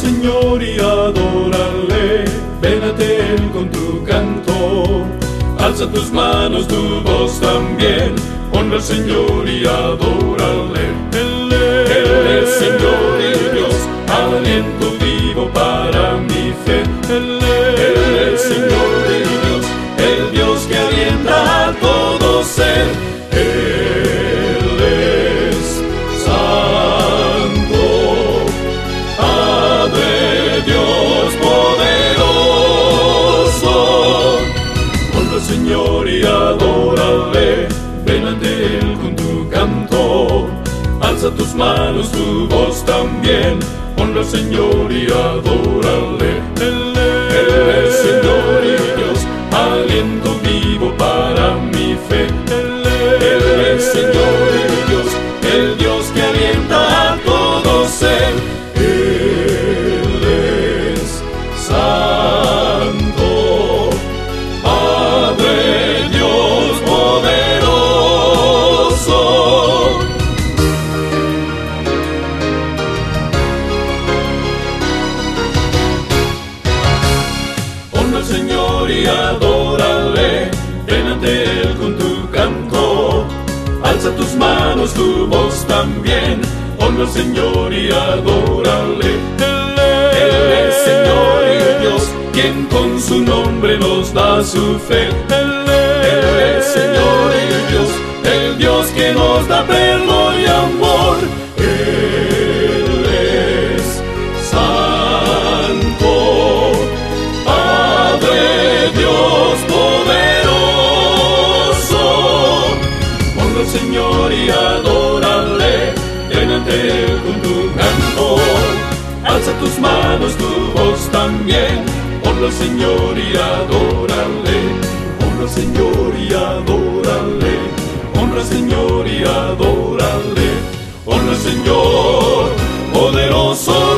Señor y adórale, ven a Él con tu canto. Alza tus manos, tu voz también, honra al Señor y adórale. Él es, Él es Señor y Dios, aliento vivo para mi fe. Él Tus manos, tu voz también, honra al Señor y adórale. Y adórale, ven ante Él con tu canto. Alza tus manos, tu voz también, honra al Señor y adórale. Él es Señor y Dios, quien con su nombre nos da su fe. Él es Señor y Dios, el Dios que nos da perdón Dios poderoso. Honra al Señor y adórale, Él con tu canto. Alza tus manos, tu voz también, honra al Señor y adórale. Honra al Señor y adórale, honra al Señor y adórale. Honra al Señor, poderoso